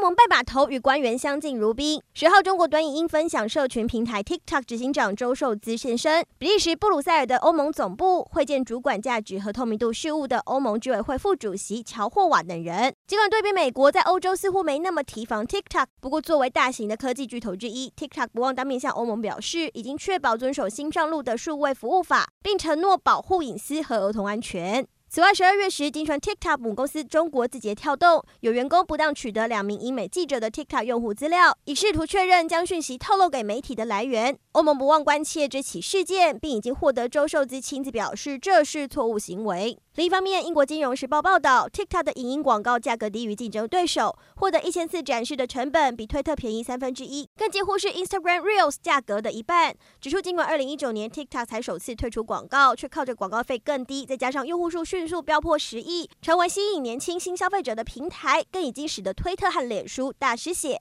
到欧盟拜码头与官员相敬如宾。十号，中国短影音分享社群平台 TikTok 执行长周受资现身比利时布鲁塞尔的欧盟总部，会见主管价值和透明度事务的欧盟执委会副主席乔霍瓦等人。尽管对比美国，在欧洲似乎没那么提防 TikTok，不过作为大型的科技巨头之一，TikTok 不忘当面向欧盟表示，已经确保遵守新上路的数位服务法，并承诺保护隐私和儿童安全。此外，十二月时，经传 TikTok 母公司中国字节跳动有员工不当取得两名英美记者的 TikTok 用户资料，以试图确认将讯息透露给媒体的来源。欧盟不忘关切这起事件，并已经获得周受资亲自表示这是错误行为。另一方面，英国金融时报报道，TikTok 的影音广告价格低于竞争对手，获得一千次展示的成本比推特便宜三分之一，更几乎是 Instagram Reels 价格的一半。指出，尽管二零一九年 TikTok 才首次推出广告，却靠着广告费更低，再加上用户数迅速飙破十亿，成为吸引年轻新消费者的平台，更已经使得推特和脸书大失血。